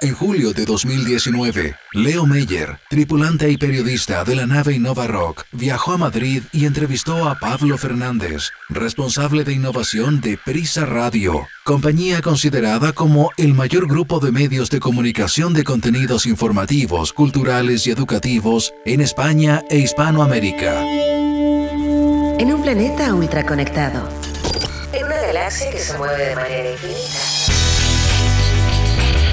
En julio de 2019, Leo Meyer, tripulante y periodista de la nave Innova Rock, viajó a Madrid y entrevistó a Pablo Fernández, responsable de innovación de Prisa Radio, compañía considerada como el mayor grupo de medios de comunicación de contenidos informativos, culturales y educativos en España e Hispanoamérica. En un planeta ultraconectado, en una galaxia que se mueve de manera infinita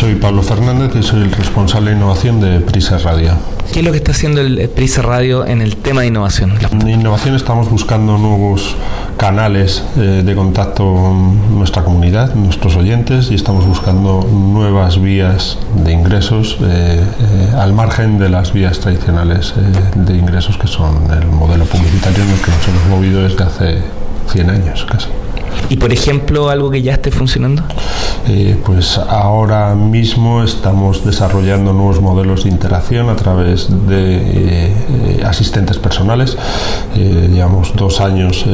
Soy Pablo Fernández y soy el responsable de innovación de Prisa Radio. ¿Qué es lo que está haciendo el Prisa Radio en el tema de innovación? En innovación estamos buscando nuevos canales eh, de contacto con nuestra comunidad, nuestros oyentes, y estamos buscando nuevas vías de ingresos eh, eh, al margen de las vías tradicionales de ingresos que son el modelo publicitario en el que nos hemos movido desde hace 100 años casi. ¿Y por ejemplo algo que ya esté funcionando? Eh, pues ahora mismo estamos desarrollando nuevos modelos de interacción a través de eh, eh, asistentes personales. llevamos dos años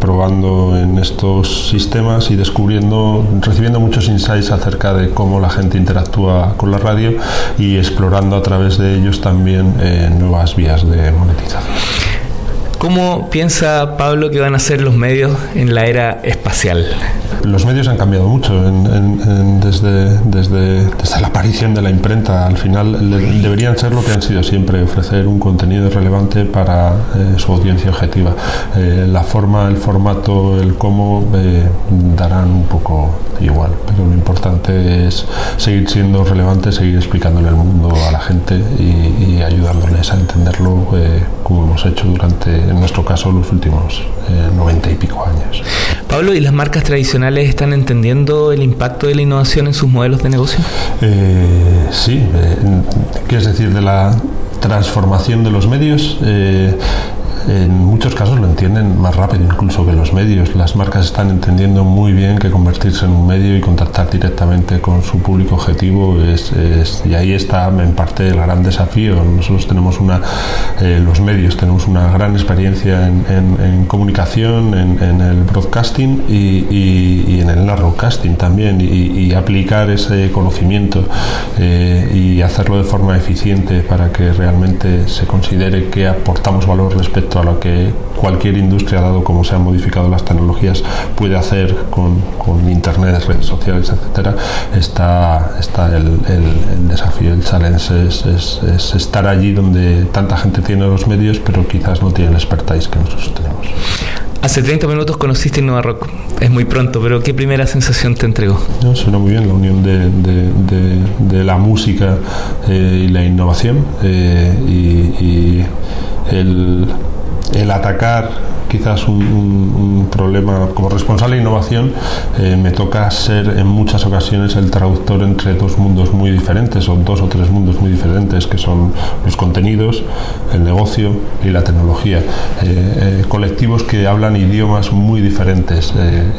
probando en estos sistemas y descubriendo, recibiendo muchos insights acerca de cómo la gente interactúa con la radio y explorando a través de ellos también nuevas vías de monetización. ¿Cómo piensa Pablo que van a ser los medios en la era espacial? Los medios han cambiado mucho desde, desde, la aparición de la imprenta. Al final deberían ser lo que han sido siempre, ofrecer un contenido relevante para eh, su audiencia objetiva. Eh, la forma, el formato, el cómo eh, darán un poco igual, importante es seguir siendo relevante, seguir explicándole el mundo a la gente y, y ayudándoles a entenderlo como hemos hecho durante en nuestro caso los últimos eh, noventa y pico años. Pablo, ¿y las marcas tradicionales están entendiendo el impacto de la innovación en sus modelos de negocio? Eh, sí, eh, ¿qué decir de la transformación de los medios? En muchos casos lo entienden más rápido incluso que los medios. Las marcas están entendiendo muy bien que convertirse en un medio y contactar directamente con su público objetivo es, y ahí está en parte el gran desafío. Nosotros tenemos una, eh, los medios tenemos una gran experiencia en, comunicación, en, el broadcasting y, en el narrowcasting también y, aplicar ese conocimiento eh, y hacerlo de forma eficiente para que realmente se considere que aportamos valor respecto a lo que cualquier industria, dado cómo se han modificado las tecnologías, puede hacer con, con Internet, redes sociales, etcétera, está, está el, el, desafío, el challenge es, es, estar allí donde tanta gente tiene los medios, pero quizás no tiene el expertise que nosotros tenemos. Hace 30 minutos conociste Innova Rock. Es muy pronto, pero ¿qué primera sensación te entregó? No, suena muy bien la unión de, la música eh, y la innovación eh, y, el atacar quizás un, problema como responsable de innovación eh, me toca ser en muchas ocasiones el traductor entre dos mundos muy diferentes o dos o tres mundos muy diferentes que son los contenidos, el negocio y la tecnología. Eh, eh, colectivos que hablan idiomas muy diferentes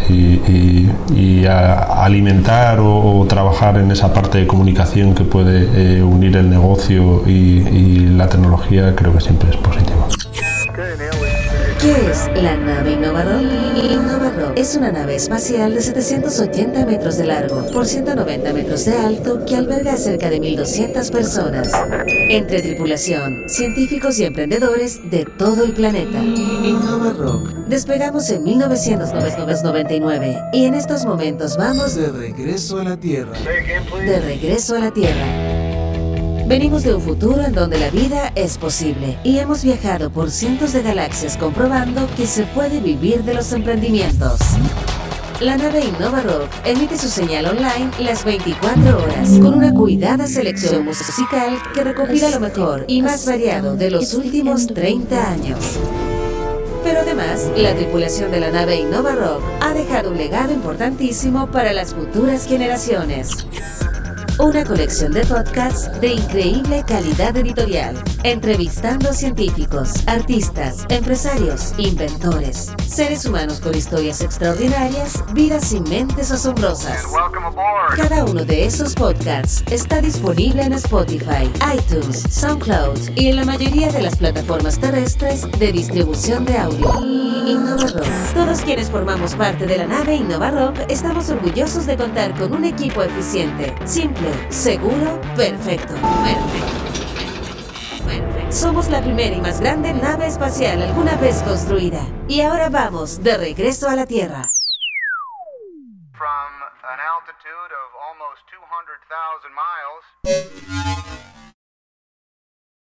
y, alimentar o, trabajar en esa parte de comunicación que puede unir el negocio y la tecnología creo que siempre es positivo. ¿Qué es la nave Innovador? Innovador es una nave espacial de 780 metros de largo por 190 metros de alto que alberga a cerca de 1.200 personas, entre tripulación, científicos y emprendedores de todo el planeta. Innovador. Despegamos en 1999 y en estos momentos vamos de regreso a la Tierra. De regreso a la Tierra. Venimos de un futuro en donde la vida es posible y hemos viajado por cientos de galaxias comprobando que se puede vivir de los emprendimientos. La nave Innova Rock emite su señal online las 24 horas con una cuidada selección musical que recopila lo mejor y más variado de los últimos 30 años. Pero además, la tripulación de la nave Innova Rock ha dejado un legado importantísimo para las futuras generaciones. Una colección de podcasts de increíble calidad editorial, entrevistando científicos, artistas, empresarios, inventores, seres humanos con historias extraordinarias, vidas sin mentes asombrosas. Cada uno de esos podcasts está disponible en Spotify, iTunes, SoundCloud y en la mayoría de las plataformas terrestres de distribución de audio. InnovaRock. Todos quienes formamos parte de la nave InnovaRock estamos orgullosos de contar con un equipo eficiente, simple, seguro, perfecto. Somos la primera y más grande nave espacial alguna vez construida. Y ahora vamos de regreso a la Tierra. from an altitude of almost 200,000 miles.